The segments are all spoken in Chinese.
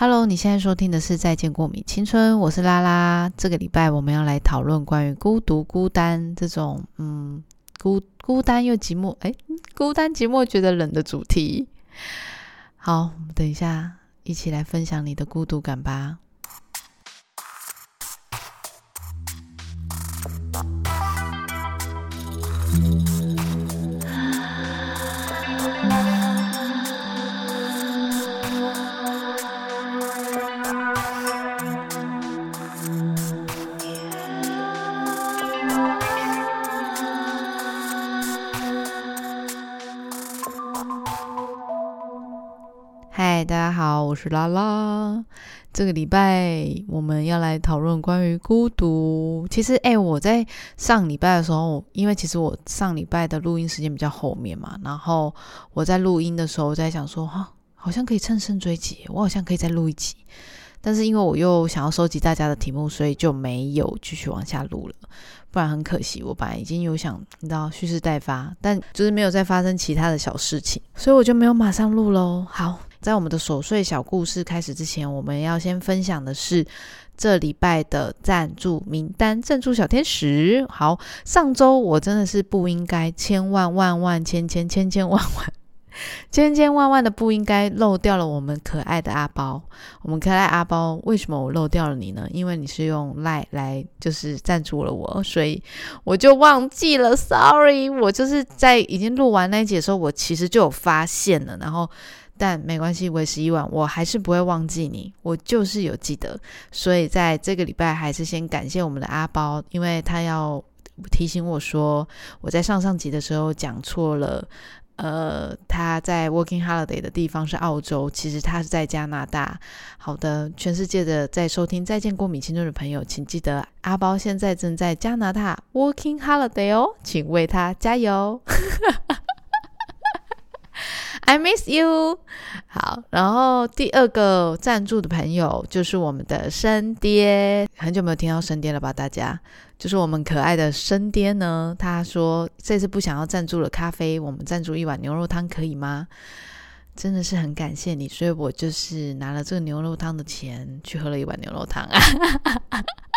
Hello，你现在收听的是《再见过敏青春》，我是拉拉。这个礼拜我们要来讨论关于孤独、孤单这种，嗯，孤孤单又寂寞，哎，孤单寂寞觉得冷的主题。好，我们等一下一起来分享你的孤独感吧。是拉拉。这个礼拜我们要来讨论关于孤独。其实，哎，我在上礼拜的时候，因为其实我上礼拜的录音时间比较后面嘛，然后我在录音的时候我在想说，哈，好像可以乘胜追击，我好像可以再录一集。但是因为我又想要收集大家的题目，所以就没有继续往下录了。不然很可惜，我本来已经有想你知道蓄势待发，但就是没有再发生其他的小事情，所以我就没有马上录喽。好。在我们的琐碎小故事开始之前，我们要先分享的是这礼拜的赞助名单，赞助小天使。好，上周我真的是不应该，千万万万千千千千万万 千千万万的不应该漏掉了我们可爱的阿包。我们可爱阿包，为什么我漏掉了你呢？因为你是用赖来就是赞助了我，所以我就忘记了。Sorry，我就是在已经录完那一集的时候，我其实就有发现了，然后。但没关系，为时已晚，我还是不会忘记你，我就是有记得，所以在这个礼拜还是先感谢我们的阿包，因为他要提醒我说我在上上集的时候讲错了，呃，他在 Working Holiday 的地方是澳洲，其实他是在加拿大。好的，全世界的在收听再见过米青春的朋友，请记得阿包现在正在加拿大 Working Holiday 哦，请为他加油。I miss you。好，然后第二个赞助的朋友就是我们的生爹，很久没有听到生爹了吧？大家，就是我们可爱的生爹呢。他说这次不想要赞助了咖啡，我们赞助一碗牛肉汤可以吗？真的是很感谢你，所以我就是拿了这个牛肉汤的钱去喝了一碗牛肉汤啊。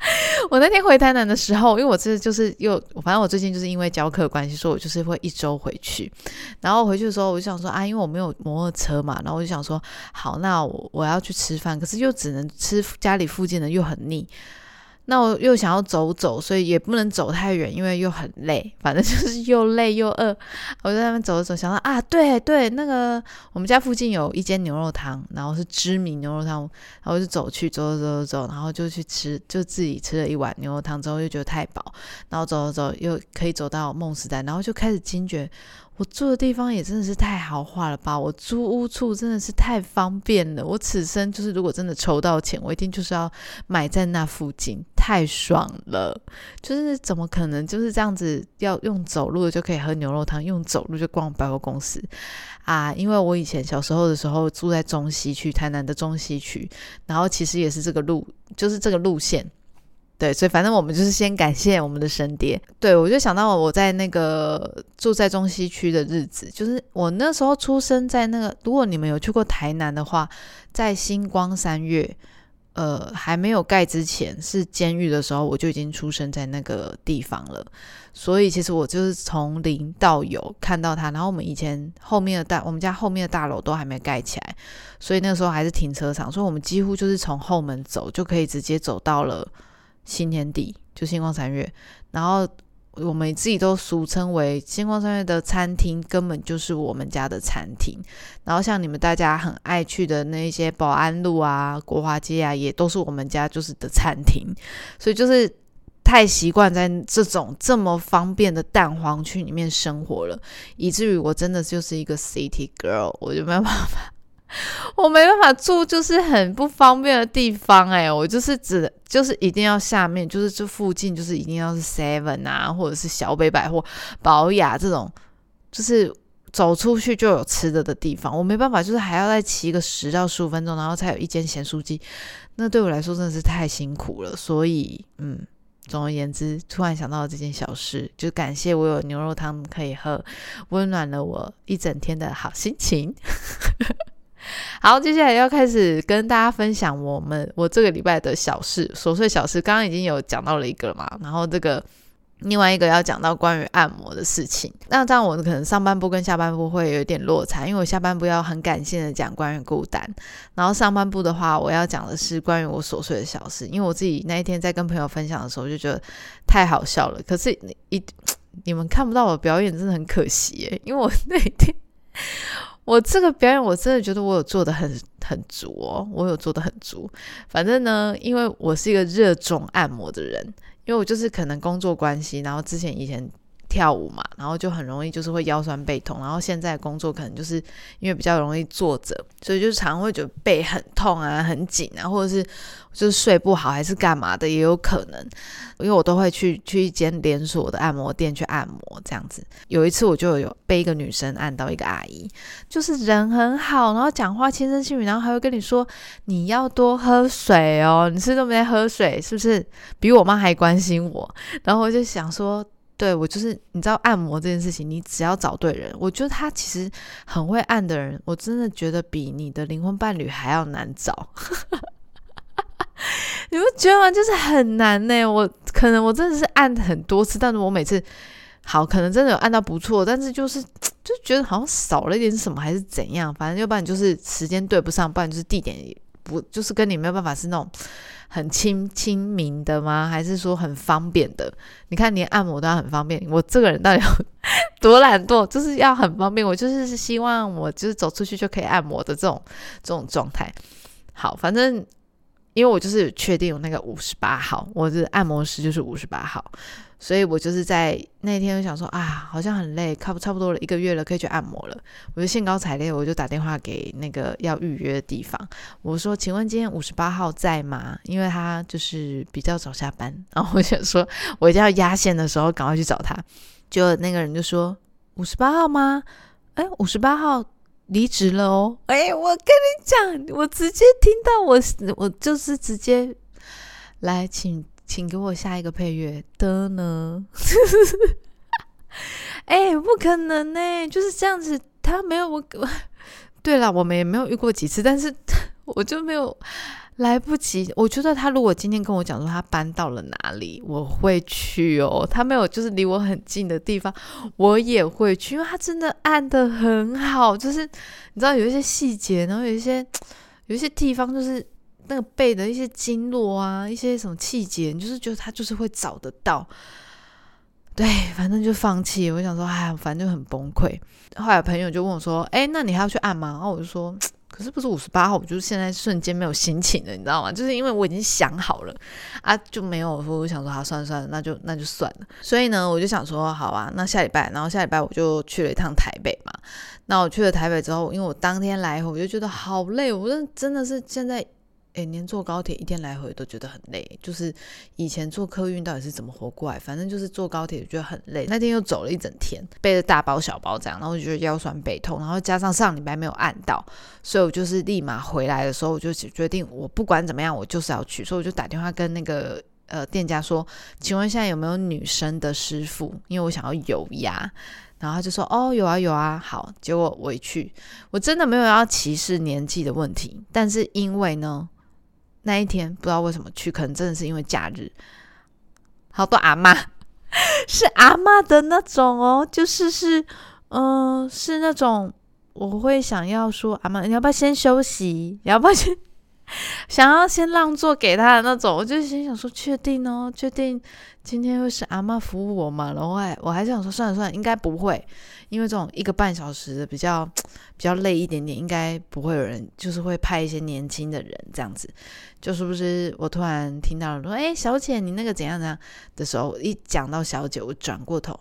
我那天回台南的时候，因为我这就是又，反正我最近就是因为教课关系，所以我就是会一周回去。然后回去的时候，我就想说啊，因为我没有摩托车嘛，然后我就想说，好，那我我要去吃饭，可是又只能吃家里附近的，又很腻。那我又想要走走，所以也不能走太远，因为又很累。反正就是又累又饿，我在那边走着走，想到啊，对对，那个我们家附近有一间牛肉汤，然后是知名牛肉汤，然后就走去走走走走，然后就去吃，就自己吃了一碗牛肉汤之后，又觉得太饱，然后走走走又可以走到梦时代，然后就开始惊觉。我住的地方也真的是太豪华了吧！我租屋处真的是太方便了。我此生就是如果真的筹到钱，我一定就是要买在那附近，太爽了。就是怎么可能就是这样子要用走路就可以喝牛肉汤，用走路就逛百货公司啊？因为我以前小时候的时候住在中西区，台南的中西区，然后其实也是这个路，就是这个路线。对，所以反正我们就是先感谢我们的神爹。对我就想到我在那个住在中西区的日子，就是我那时候出生在那个。如果你们有去过台南的话，在星光三月，呃，还没有盖之前是监狱的时候，我就已经出生在那个地方了。所以其实我就是从零到有看到它。然后我们以前后面的大，我们家后面的大楼都还没盖起来，所以那时候还是停车场，所以我们几乎就是从后门走就可以直接走到了。新年底就星光三月，然后我们自己都俗称为星光三月的餐厅，根本就是我们家的餐厅。然后像你们大家很爱去的那一些保安路啊、国华街啊，也都是我们家就是的餐厅。所以就是太习惯在这种这么方便的蛋黄区里面生活了，以至于我真的就是一个 city girl，我就没有办法。我没办法住，就是很不方便的地方哎，我就是指就是一定要下面，就是这附近就是一定要是 Seven 啊，或者是小北百货、宝雅这种，就是走出去就有吃的的地方。我没办法，就是还要再骑个十到十五分钟，然后才有一间咸酥鸡，那对我来说真的是太辛苦了。所以，嗯，总而言之，突然想到了这件小事，就感谢我有牛肉汤可以喝，温暖了我一整天的好心情。好，接下来要开始跟大家分享我们我这个礼拜的小事、琐碎小事。刚刚已经有讲到了一个嘛，然后这个另外一个要讲到关于按摩的事情。那这样我可能上半部跟下半部会有点落差，因为我下半部要很感性的讲关于孤单，然后上半部的话我要讲的是关于我琐碎的小事。因为我自己那一天在跟朋友分享的时候就觉得太好笑了，可是你一你们看不到我表演真的很可惜耶，因为我那天。我这个表演，我真的觉得我有做的很很足哦，我有做的很足。反正呢，因为我是一个热衷按摩的人，因为我就是可能工作关系，然后之前以前。跳舞嘛，然后就很容易就是会腰酸背痛，然后现在工作可能就是因为比较容易坐着，所以就常会觉得背很痛啊、很紧啊，或者是就是睡不好还是干嘛的也有可能。因为我都会去去一间连锁的按摩店去按摩这样子。有一次我就有被一个女生按到一个阿姨，就是人很好，然后讲话轻声细语，然后还会跟你说你要多喝水哦，你是都没喝水，是不是？比我妈还关心我。然后我就想说。对我就是你知道按摩这件事情，你只要找对人，我觉得他其实很会按的人，我真的觉得比你的灵魂伴侣还要难找。你不觉得吗？就是很难呢。我可能我真的是按很多次，但是我每次好，可能真的有按到不错，但是就是就觉得好像少了一点什么，还是怎样？反正要不然就是时间对不上，不然就是地点不就是跟你没有办法是那种。很亲亲民的吗？还是说很方便的？你看，连按摩都要很方便。我这个人到底有 多懒惰？就是要很方便。我就是希望我就是走出去就可以按摩的这种这种状态。好，反正因为我就是确定有那个五十八号，我的按摩师就是五十八号。所以我就是在那天想说啊，好像很累，差不差不多了一个月了，可以去按摩了。我就兴高采烈，我就打电话给那个要预约的地方，我说：“请问今天五十八号在吗？”因为他就是比较早下班，然后我想说，我一定要压线的时候赶快去找他。就那个人就说：“五十八号吗？哎，五十八号离职了哦。”哎，我跟你讲，我直接听到我，我就是直接来请。请给我下一个配乐的呢？哎，不可能呢，就是这样子。他没有我，对了，我们也没有遇过几次，但是 我就没有来不及。我觉得他如果今天跟我讲说他搬到了哪里，我会去哦。他没有就是离我很近的地方，我也会去，因为他真的按的很好。就是你知道有一些细节，然后有一些有一些地方就是。那个背的一些经络啊，一些什么气节，你就是觉得他就是会找得到。对，反正就放弃。我想说，哎，反正就很崩溃。后来朋友就问我说：“哎，那你还要去按吗？”然后我就说：“ 可是不是五十八号，我就是现在瞬间没有心情了，你知道吗？就是因为我已经想好了啊，就没有说我想说，好，算了算了，那就那就算了。所以呢，我就想说，好啊，那下礼拜，然后下礼拜我就去了一趟台北嘛。那我去了台北之后，因为我当天来回，我就觉得好累，我真真的是现在。哎，连坐高铁一天来回都觉得很累，就是以前坐客运到底是怎么活过来？反正就是坐高铁觉得很累。那天又走了一整天，背着大包小包这样，然后就觉得腰酸背痛，然后加上上礼拜没有按到，所以我就是立马回来的时候，我就决定我不管怎么样，我就是要去，所以我就打电话跟那个呃店家说，请问现在有没有女生的师傅？因为我想要有牙，然后他就说哦有啊有啊，好，结果我一去，我真的没有要歧视年纪的问题，但是因为呢。那一天不知道为什么去，可能真的是因为假日，好多阿妈 是阿妈的那种哦，就是是嗯是那种我会想要说阿妈，你要不要先休息？你要不要先 想要先让座给他的那种？我就心想说确定哦，确定今天会是阿妈服务我嘛？然后还我还想说算了算了，应该不会。因为这种一个半小时的比较 比较累一点点，应该不会有人就是会派一些年轻的人这样子，就是不是？我突然听到了说，哎，小姐，你那个怎样怎样的时候，一讲到小姐，我转过头，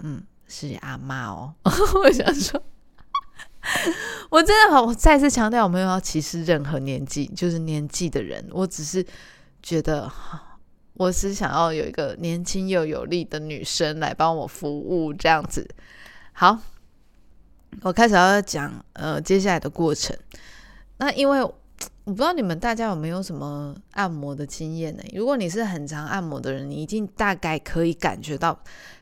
嗯，是阿妈哦。我想说，我真的好，我再次强调，我没有要歧视任何年纪，就是年纪的人，我只是觉得，我是想要有一个年轻又有力的女生来帮我服务这样子。好，我开始要讲呃接下来的过程。那因为我不知道你们大家有没有什么按摩的经验呢？如果你是很常按摩的人，你一定大概可以感觉到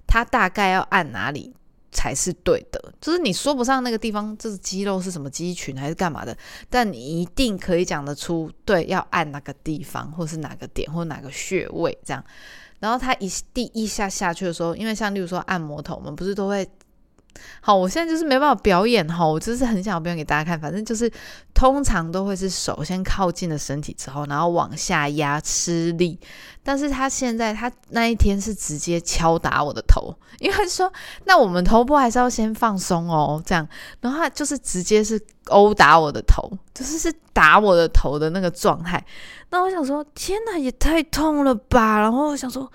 他大概要按哪里才是对的，就是你说不上那个地方就是肌肉是什么肌群还是干嘛的，但你一定可以讲得出，对，要按哪个地方，或是哪个点，或哪个穴位这样。然后他一第一下下去的时候，因为像例如说按摩头，我们不是都会。好，我现在就是没办法表演哈，我就是很想表演给大家看。反正就是通常都会是手先靠近了身体之后，然后往下压吃力。但是他现在他那一天是直接敲打我的头，因为他说那我们头部还是要先放松哦，这样。然后他就是直接是殴打我的头，就是是打我的头的那个状态。那我想说，天哪，也太痛了吧！然后我想说。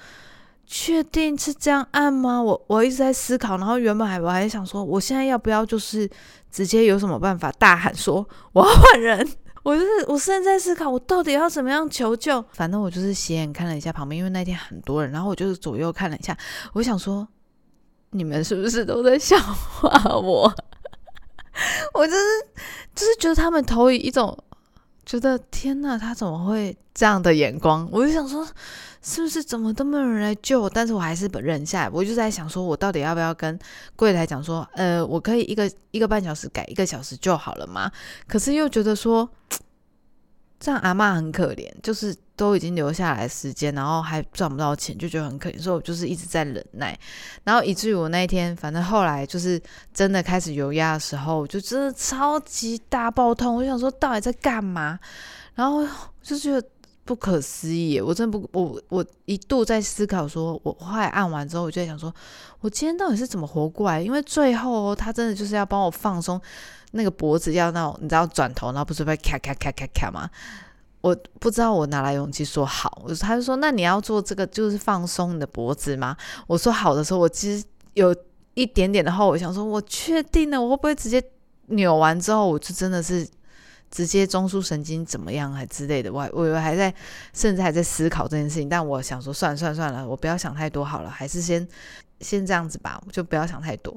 确定是这样按吗？我我一直在思考，然后原本还我还想说，我现在要不要就是直接有什么办法大喊说我要换人？我就是我现在在思考，我到底要怎么样求救？反正我就是斜眼看了一下旁边，因为那天很多人，然后我就是左右看了一下，我想说你们是不是都在笑话我？我就是就是觉得他们投以一种觉得天呐，他怎么会这样的眼光？我就想说。是不是怎么都没有人来救我？但是我还是忍下来。我就在想，说我到底要不要跟柜台讲说，呃，我可以一个一个半小时改一个小时就好了吗？可是又觉得说，这样阿妈很可怜，就是都已经留下来时间，然后还赚不到钱，就觉得很可怜。所以我就是一直在忍耐，然后以至于我那一天，反正后来就是真的开始油压的时候，就真的超级大爆痛。我想说，到底在干嘛？然后就觉得。不可思议！我真的不，我我一度在思考，说我后来按完之后，我就在想，说我今天到底是怎么活过来？因为最后他真的就是要帮我放松那个脖子，要那种你知道转头，然后不是被咔咔咔咔咔吗？我不知道我哪来勇气说好，我他就说那你要做这个就是放松你的脖子吗？我说好的时候，我其实有一点点的后悔，想说我确定了，我会不会直接扭完之后，我就真的是。直接中枢神经怎么样还之类的，我我以为还在，甚至还在思考这件事情。但我想说，算了算了算了，我不要想太多好了，还是先先这样子吧，就不要想太多。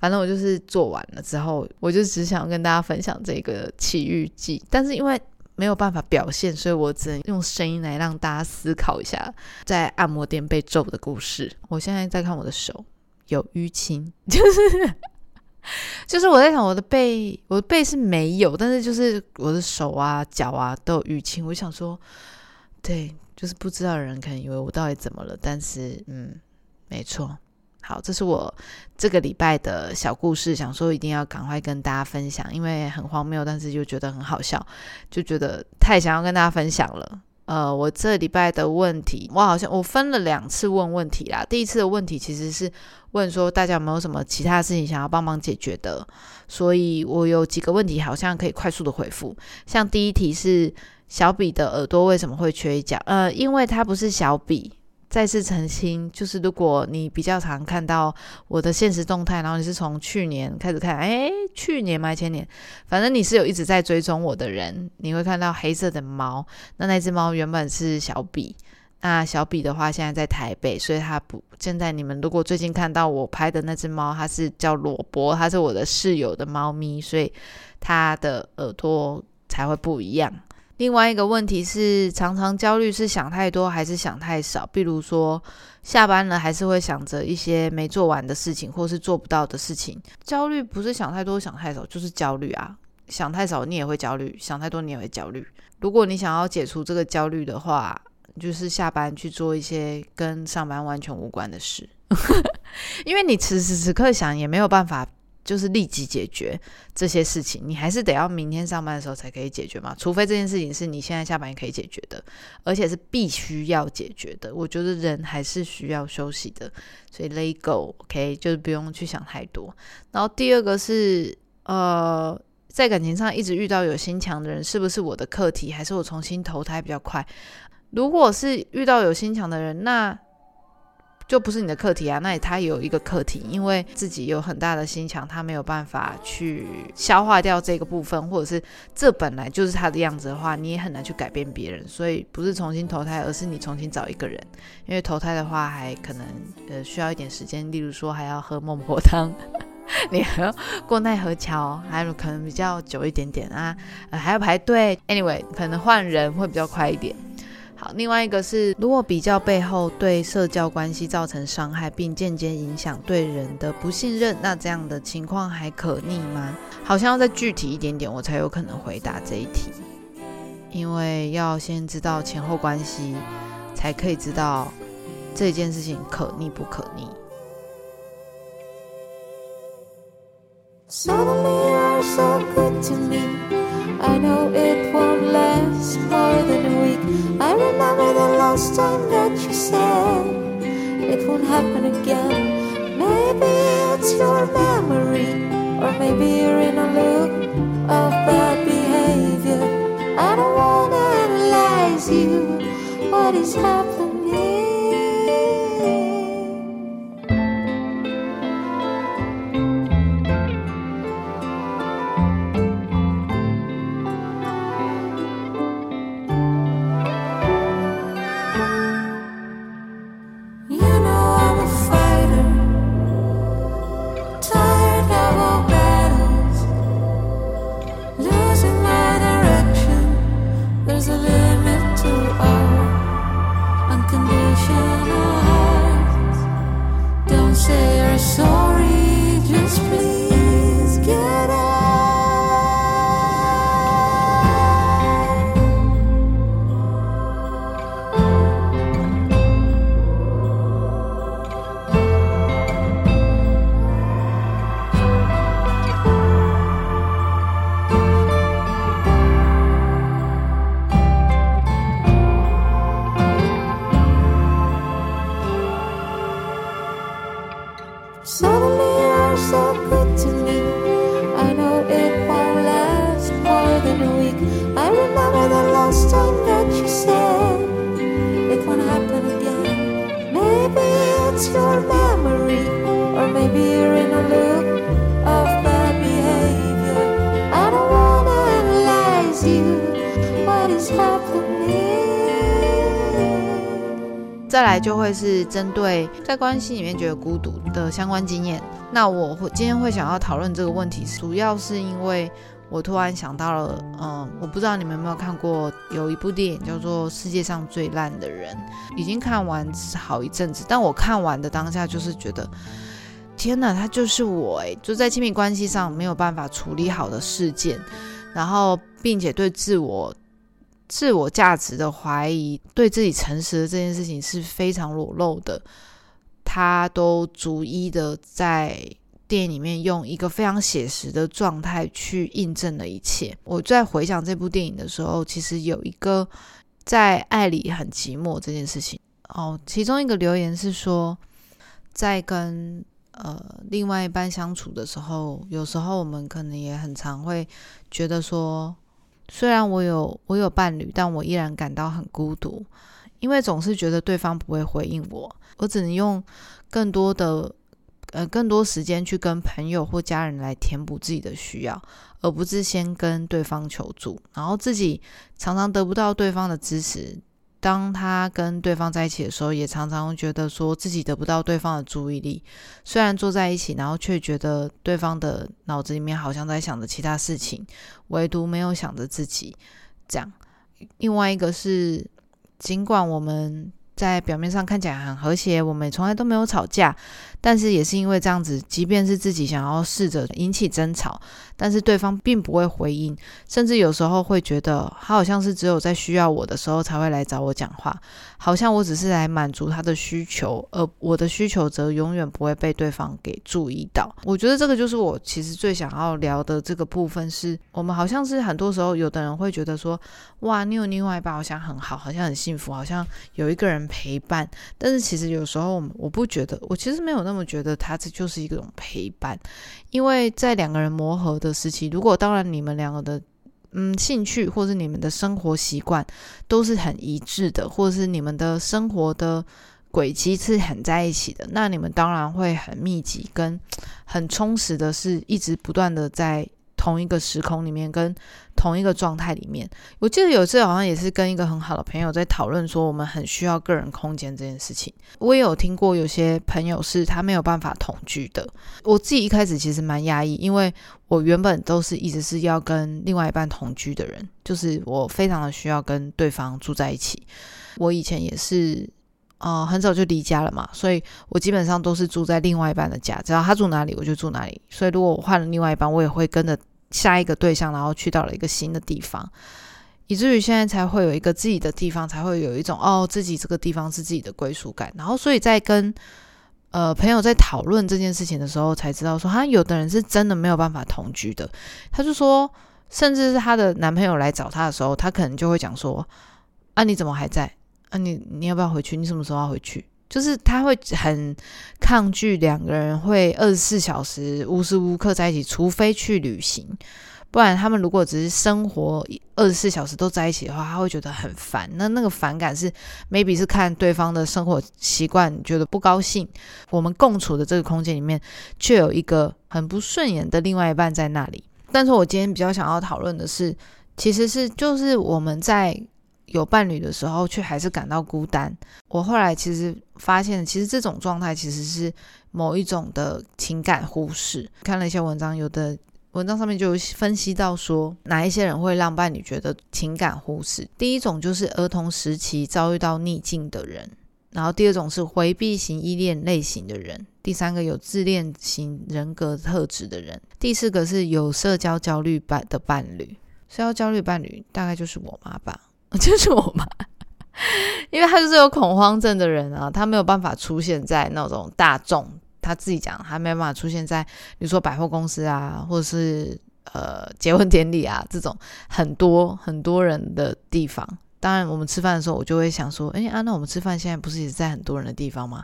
反正我就是做完了之后，我就只想跟大家分享这个奇遇记。但是因为没有办法表现，所以我只能用声音来让大家思考一下，在按摩店被揍的故事。我现在在看我的手有淤青，就是。就是我在想，我的背，我的背是没有，但是就是我的手啊、脚啊都有淤青。我想说，对，就是不知道的人可能以为我到底怎么了，但是嗯，没错。好，这是我这个礼拜的小故事，想说一定要赶快跟大家分享，因为很荒谬，但是又觉得很好笑，就觉得太想要跟大家分享了。呃，我这礼拜的问题，我好像我分了两次问问题啦。第一次的问题其实是问说大家有没有什么其他事情想要帮忙解决的，所以我有几个问题好像可以快速的回复。像第一题是小比的耳朵为什么会缺一角？呃，因为它不是小比。再次澄清，就是如果你比较常看到我的现实动态，然后你是从去年开始看，哎，去年吗？前年，反正你是有一直在追踪我的人，你会看到黑色的猫。那那只猫原本是小比，那小比的话现在在台北，所以它不。现在你们如果最近看到我拍的那只猫，它是叫萝卜，它是我的室友的猫咪，所以它的耳朵才会不一样。另外一个问题是，常常焦虑是想太多还是想太少？比如说下班了还是会想着一些没做完的事情，或是做不到的事情。焦虑不是想太多想太少，就是焦虑啊。想太少你也会焦虑，想太多你也会焦虑。如果你想要解除这个焦虑的话，就是下班去做一些跟上班完全无关的事，因为你此时此刻想也没有办法。就是立即解决这些事情，你还是得要明天上班的时候才可以解决嘛。除非这件事情是你现在下班也可以解决的，而且是必须要解决的。我觉得人还是需要休息的，所以 let go，OK，就是不用去想太多。然后第二个是，呃，在感情上一直遇到有心墙的人，是不是我的课题，还是我重新投胎比较快？如果是遇到有心墙的人，那就不是你的课题啊，那他有一个课题，因为自己有很大的心墙，他没有办法去消化掉这个部分，或者是这本来就是他的样子的话，你也很难去改变别人。所以不是重新投胎，而是你重新找一个人，因为投胎的话还可能呃需要一点时间，例如说还要喝孟婆汤，你还要过奈何桥，还有可能比较久一点点啊，还要排队。Anyway，可能换人会比较快一点。另外一个是，如果比较背后对社交关系造成伤害，并间接影响对人的不信任，那这样的情况还可逆吗？好像要再具体一点点，我才有可能回答这一题，因为要先知道前后关系，才可以知道这件事情可逆不可逆。I know it won't last more than a week. I remember the last time that you said it won't happen again. Maybe it's your memory, or maybe you're in a loop of bad behavior. I don't wanna analyze you. What is happening? 再来就会是针对在关系里面觉得孤独的相关经验。那我会今天会想要讨论这个问题，主要是因为我突然想到了，嗯，我不知道你们有没有看过有一部电影叫做《世界上最烂的人》，已经看完好一阵子，但我看完的当下就是觉得，天哪，他就是我诶，就在亲密关系上没有办法处理好的事件，然后并且对自我。自我价值的怀疑，对自己诚实的这件事情是非常裸露的，他都逐一的在电影里面用一个非常写实的状态去印证了一切。我在回想这部电影的时候，其实有一个在爱里很寂寞这件事情哦，其中一个留言是说，在跟呃另外一半相处的时候，有时候我们可能也很常会觉得说。虽然我有我有伴侣，但我依然感到很孤独，因为总是觉得对方不会回应我，我只能用更多的呃更多时间去跟朋友或家人来填补自己的需要，而不是先跟对方求助，然后自己常常得不到对方的支持。当他跟对方在一起的时候，也常常觉得说自己得不到对方的注意力。虽然坐在一起，然后却觉得对方的脑子里面好像在想着其他事情，唯独没有想着自己。这样，另外一个是，尽管我们。在表面上看起来很和谐，我们从来都没有吵架，但是也是因为这样子，即便是自己想要试着引起争吵，但是对方并不会回应，甚至有时候会觉得他好像是只有在需要我的时候才会来找我讲话，好像我只是来满足他的需求，而我的需求则永远不会被对方给注意到。我觉得这个就是我其实最想要聊的这个部分，是我们好像是很多时候有的人会觉得说，哇，你有另外一半好像很好，好像很幸福，好像有一个人。陪伴，但是其实有时候我不觉得，我其实没有那么我觉得，他这就是一种陪伴，因为在两个人磨合的时期，如果当然你们两个的嗯兴趣或者你们的生活习惯都是很一致的，或者是你们的生活的轨迹是很在一起的，那你们当然会很密集跟很充实的，是一直不断的在。同一个时空里面，跟同一个状态里面。我记得有一次好像也是跟一个很好的朋友在讨论说，我们很需要个人空间这件事情。我也有听过有些朋友是他没有办法同居的。我自己一开始其实蛮压抑，因为我原本都是一直是要跟另外一半同居的人，就是我非常的需要跟对方住在一起。我以前也是。呃，很早就离家了嘛，所以我基本上都是住在另外一半的家，只要他住哪里，我就住哪里。所以如果我换了另外一半，我也会跟着下一个对象，然后去到了一个新的地方，以至于现在才会有一个自己的地方，才会有一种哦，自己这个地方是自己的归属感。然后，所以在跟呃朋友在讨论这件事情的时候，才知道说，他有的人是真的没有办法同居的。他就说，甚至是她的男朋友来找她的时候，她可能就会讲说，啊，你怎么还在？啊，你你要不要回去？你什么时候要回去？就是他会很抗拒两个人会二十四小时无时无刻在一起，除非去旅行，不然他们如果只是生活二十四小时都在一起的话，他会觉得很烦。那那个反感是 maybe 是看对方的生活习惯觉得不高兴，我们共处的这个空间里面却有一个很不顺眼的另外一半在那里。但是我今天比较想要讨论的是，其实是就是我们在。有伴侣的时候，却还是感到孤单。我后来其实发现，其实这种状态其实是某一种的情感忽视。看了一些文章，有的文章上面就分析到说，哪一些人会让伴侣觉得情感忽视？第一种就是儿童时期遭遇到逆境的人，然后第二种是回避型依恋类型的人，第三个有自恋型人格特质的人，第四个是有社交焦虑伴的伴侣。社交焦虑伴侣大概就是我妈吧。就是我妈，因为他就是有恐慌症的人啊，他没有办法出现在那种大众，他自己讲，还没有办法出现在，比如说百货公司啊，或者是呃结婚典礼啊这种很多很多人的地方。当然，我们吃饭的时候，我就会想说，哎啊，那我们吃饭现在不是也在很多人的地方吗？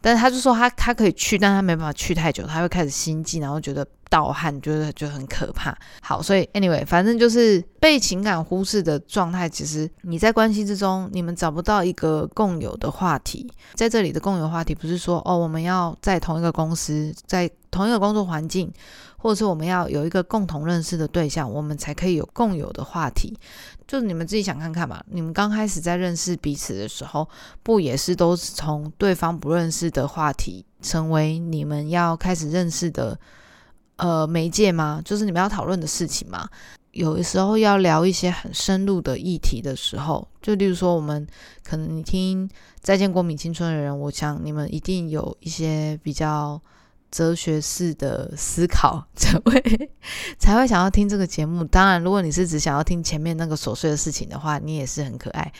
但是他就说他他可以去，但他没办法去太久，他会开始心悸，然后觉得。盗汗觉得就很可怕。好，所以 anyway，反正就是被情感忽视的状态。其实你在关系之中，你们找不到一个共有的话题。在这里的共有话题，不是说哦，我们要在同一个公司，在同一个工作环境，或者是我们要有一个共同认识的对象，我们才可以有共有的话题。就是你们自己想看看嘛。你们刚开始在认识彼此的时候，不也是都是从对方不认识的话题，成为你们要开始认识的？呃，媒介吗？就是你们要讨论的事情吗？有的时候要聊一些很深入的议题的时候，就例如说，我们可能你听《再见国民青春》的人，我想你们一定有一些比较哲学式的思考，才会才会想要听这个节目。当然，如果你是只想要听前面那个琐碎的事情的话，你也是很可爱。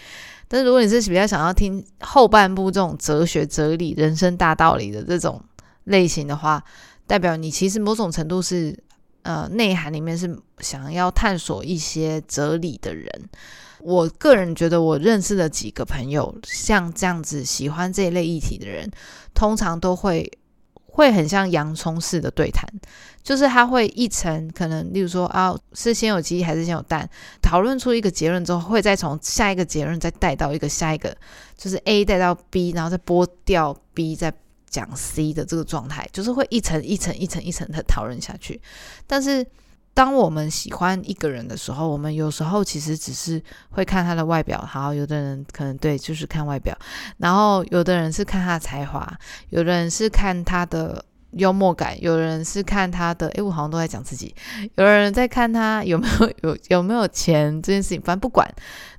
但是如果你是比较想要听后半部这种哲学、哲理、人生大道理的这种类型的话，代表你其实某种程度是，呃，内涵里面是想要探索一些哲理的人。我个人觉得，我认识的几个朋友，像这样子喜欢这一类议题的人，通常都会会很像洋葱式的对谈，就是他会一层可能，例如说啊，是先有鸡还是先有蛋，讨论出一个结论之后，会再从下一个结论再带到一个下一个，就是 A 带到 B，然后再剥掉 B，再。讲 C 的这个状态，就是会一层一层一层一层的讨论下去。但是，当我们喜欢一个人的时候，我们有时候其实只是会看他的外表。好，有的人可能对，就是看外表；然后有的人是看他的才华，有的人是看他的幽默感，有的人是看他的……诶，我好像都在讲自己。有的人在看他有没有 有有没有钱这件事情。反正不管。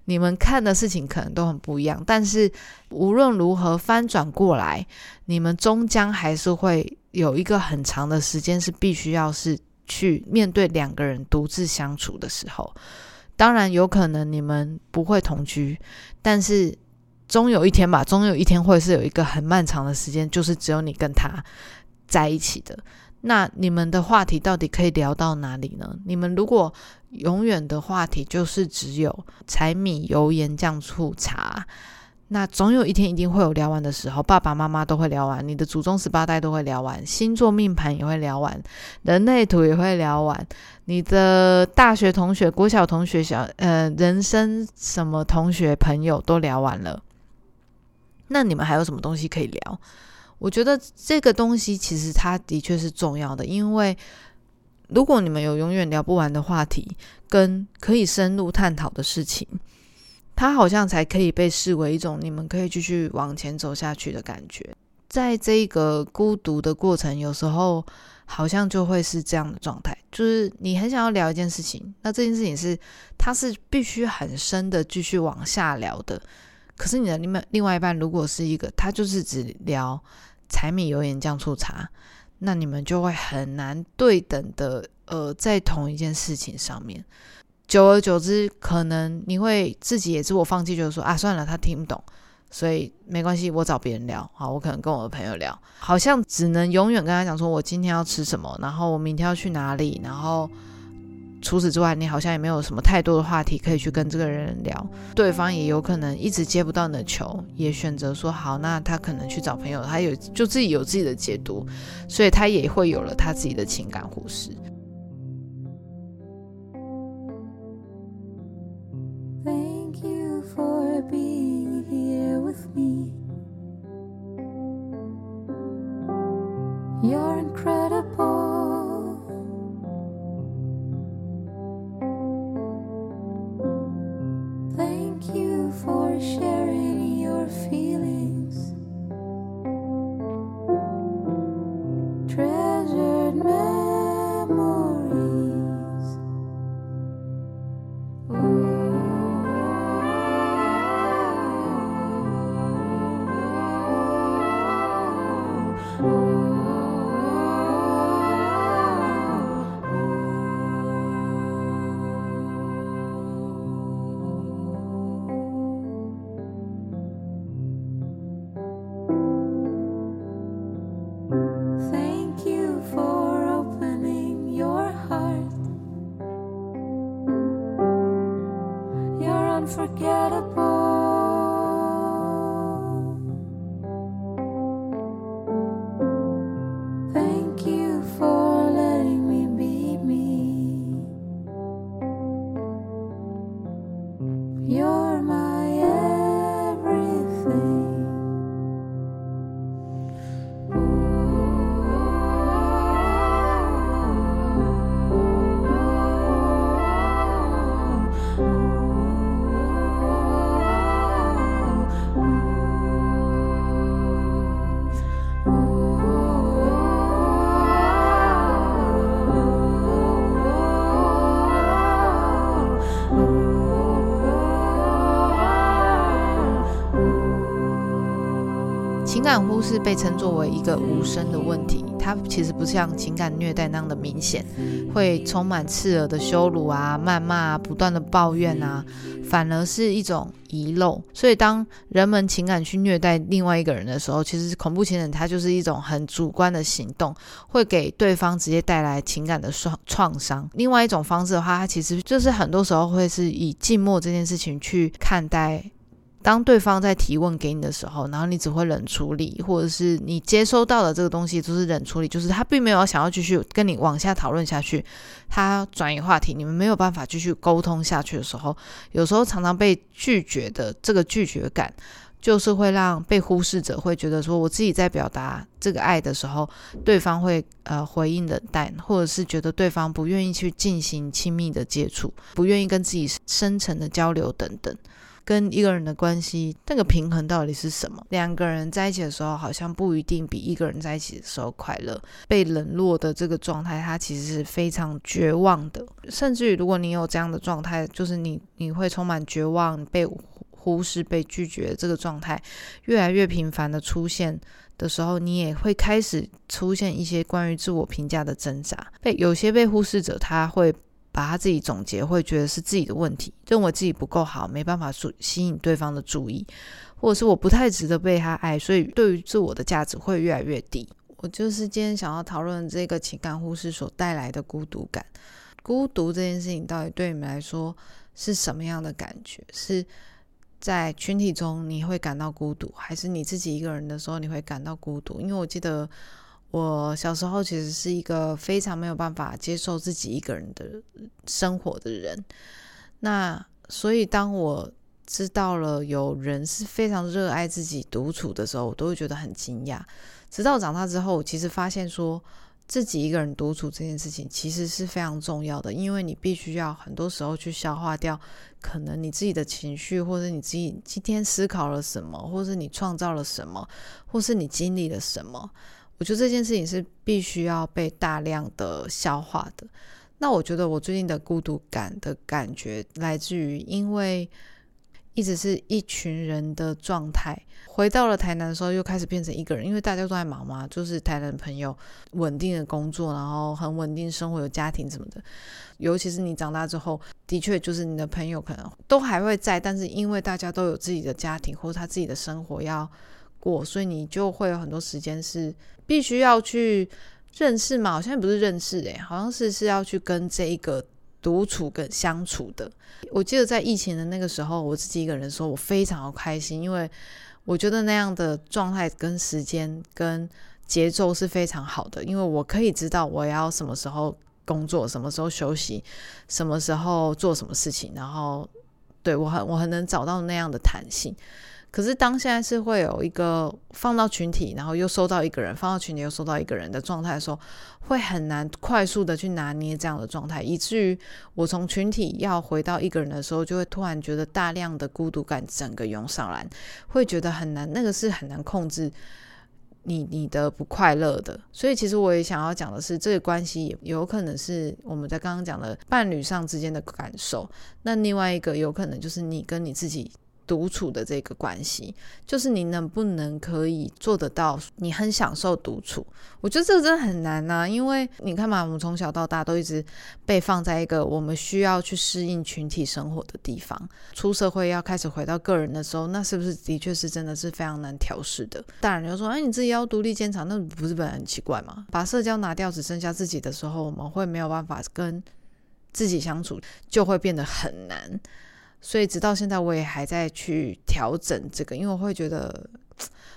你们看的事情可能都很不一样，但是无论如何翻转过来，你们终将还是会有一个很长的时间是必须要是去面对两个人独自相处的时候。当然有可能你们不会同居，但是终有一天吧，终有一天会是有一个很漫长的时间，就是只有你跟他在一起的。那你们的话题到底可以聊到哪里呢？你们如果永远的话题就是只有柴米油盐酱醋茶，那总有一天一定会有聊完的时候。爸爸妈妈都会聊完，你的祖宗十八代都会聊完，星座命盘也会聊完，人类图也会聊完，你的大学同学、国小同学、小呃人生什么同学朋友都聊完了，那你们还有什么东西可以聊？我觉得这个东西其实它的确是重要的，因为如果你们有永远聊不完的话题，跟可以深入探讨的事情，它好像才可以被视为一种你们可以继续往前走下去的感觉。在这个孤独的过程，有时候好像就会是这样的状态，就是你很想要聊一件事情，那这件事情是它是必须很深的继续往下聊的。可是你的另外另外一半如果是一个，他就是只聊柴米油盐酱醋茶，那你们就会很难对等的呃在同一件事情上面。久而久之，可能你会自己也自我放弃，就是说啊算了，他听不懂。所以没关系，我找别人聊。好，我可能跟我的朋友聊，好像只能永远跟他讲说，我今天要吃什么，然后我明天要去哪里，然后除此之外，你好像也没有什么太多的话题可以去跟这个人聊。对方也有可能一直接不到你的球，也选择说好，那他可能去找朋友，他有就自己有自己的解读，所以他也会有了他自己的情感忽视。Being here with me. 是被称作为一个无声的问题，它其实不像情感虐待那样的明显，会充满刺耳的羞辱啊、谩骂啊、不断的抱怨啊，反而是一种遗漏。所以，当人们情感去虐待另外一个人的时候，其实恐怖情人他就是一种很主观的行动，会给对方直接带来情感的创创伤。另外一种方式的话，它其实就是很多时候会是以静默这件事情去看待。当对方在提问给你的时候，然后你只会冷处理，或者是你接收到的这个东西都是冷处理，就是他并没有想要继续跟你往下讨论下去，他转移话题，你们没有办法继续沟通下去的时候，有时候常常被拒绝的这个拒绝感，就是会让被忽视者会觉得说，我自己在表达这个爱的时候，对方会呃回应冷淡，或者是觉得对方不愿意去进行亲密的接触，不愿意跟自己深层的交流等等。跟一个人的关系，那个平衡到底是什么？两个人在一起的时候，好像不一定比一个人在一起的时候快乐。被冷落的这个状态，它其实是非常绝望的。甚至于，如果你有这样的状态，就是你你会充满绝望、被忽视、被拒绝这个状态，越来越频繁的出现的时候，你也会开始出现一些关于自我评价的挣扎。被有些被忽视者，他会。把他自己总结，会觉得是自己的问题，认为自己不够好，没办法吸吸引对方的注意，或者是我不太值得被他爱，所以对于自我的价值会越来越低。我就是今天想要讨论这个情感忽视所带来的孤独感。孤独这件事情到底对你们来说是什么样的感觉？是在群体中你会感到孤独，还是你自己一个人的时候你会感到孤独？因为我记得。我小时候其实是一个非常没有办法接受自己一个人的生活的人，那所以当我知道了有人是非常热爱自己独处的时候，我都会觉得很惊讶。直到长大之后，我其实发现说，自己一个人独处这件事情其实是非常重要的，因为你必须要很多时候去消化掉可能你自己的情绪，或者你自己今天思考了什么，或是你创造了什么，或是你经历了什么。我觉得这件事情是必须要被大量的消化的。那我觉得我最近的孤独感的感觉来自于，因为一直是一群人的状态，回到了台南的时候又开始变成一个人，因为大家都在忙嘛，就是台南的朋友稳定的工作，然后很稳定生活，有家庭什么的。尤其是你长大之后，的确就是你的朋友可能都还会在，但是因为大家都有自己的家庭或者他自己的生活要过，所以你就会有很多时间是必须要去认识嘛。好像不是认识诶，好像是是要去跟这一个独处跟相处的。我记得在疫情的那个时候，我自己一个人的时候，我非常开心，因为我觉得那样的状态跟时间跟节奏是非常好的，因为我可以知道我要什么时候工作，什么时候休息，什么时候做什么事情，然后对我很我很能找到那样的弹性。可是当现在是会有一个放到群体，然后又收到一个人，放到群体又收到一个人的状态的时候，会很难快速的去拿捏这样的状态，以至于我从群体要回到一个人的时候，就会突然觉得大量的孤独感整个涌上来，会觉得很难，那个是很难控制你你的不快乐的。所以其实我也想要讲的是，这个关系也有可能是我们在刚刚讲的伴侣上之间的感受，那另外一个有可能就是你跟你自己。独处的这个关系，就是你能不能可以做得到？你很享受独处，我觉得这个真的很难呐。因为你看嘛，我们从小到大都一直被放在一个我们需要去适应群体生活的地方。出社会要开始回到个人的时候，那是不是的确是真的是非常难调试的？当然，你就说，哎，你自己要独立坚强，那不是本来很奇怪吗？把社交拿掉，只剩下自己的时候，我们会没有办法跟自己相处，就会变得很难。所以直到现在，我也还在去调整这个，因为我会觉得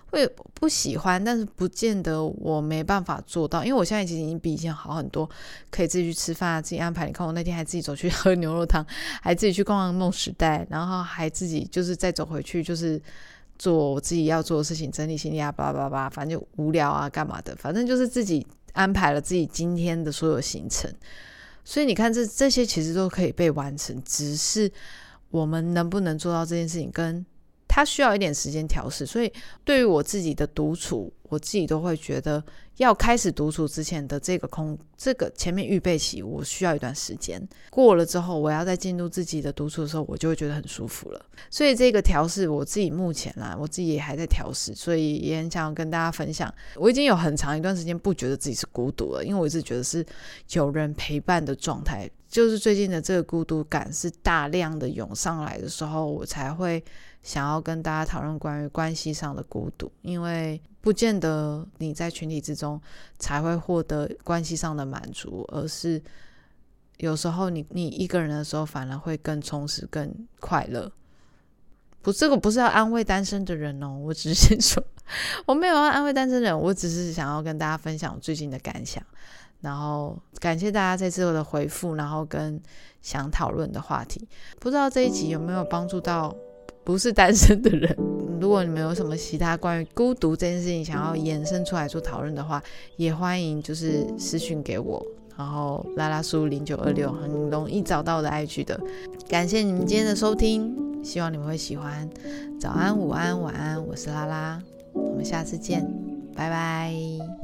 会不喜欢，但是不见得我没办法做到。因为我现在其实已经比以前好很多，可以自己去吃饭啊，自己安排。你看我那天还自己走去 喝牛肉汤，还自己去逛梦时代，然后还自己就是再走回去，就是做我自己要做的事情，整理行李啊，叭叭叭，反正就无聊啊，干嘛的，反正就是自己安排了自己今天的所有行程。所以你看，这这些其实都可以被完成，只是。我们能不能做到这件事情，跟他需要一点时间调试。所以，对于我自己的独处，我自己都会觉得，要开始独处之前的这个空，这个前面预备期，我需要一段时间。过了之后，我要再进入自己的独处的时候，我就会觉得很舒服了。所以，这个调试，我自己目前啦，我自己也还在调试，所以也很想要跟大家分享。我已经有很长一段时间不觉得自己是孤独了，因为我一直觉得是有人陪伴的状态。就是最近的这个孤独感是大量的涌上来的时候，我才会想要跟大家讨论关于关系上的孤独，因为不见得你在群体之中才会获得关系上的满足，而是有时候你你一个人的时候反而会更充实、更快乐。不，这个不是要安慰单身的人哦，我只是说 我没有要安慰单身人，我只是想要跟大家分享我最近的感想。然后感谢大家这次的回复，然后跟想讨论的话题，不知道这一集有没有帮助到不是单身的人？如果你们有什么其他关于孤独这件事情想要延伸出来做讨论的话，也欢迎就是私讯给我，然后拉拉叔零九二六很容易找到的 IG 的。感谢你们今天的收听，希望你们会喜欢。早安、午安、晚安，我是拉拉，我们下次见，拜拜。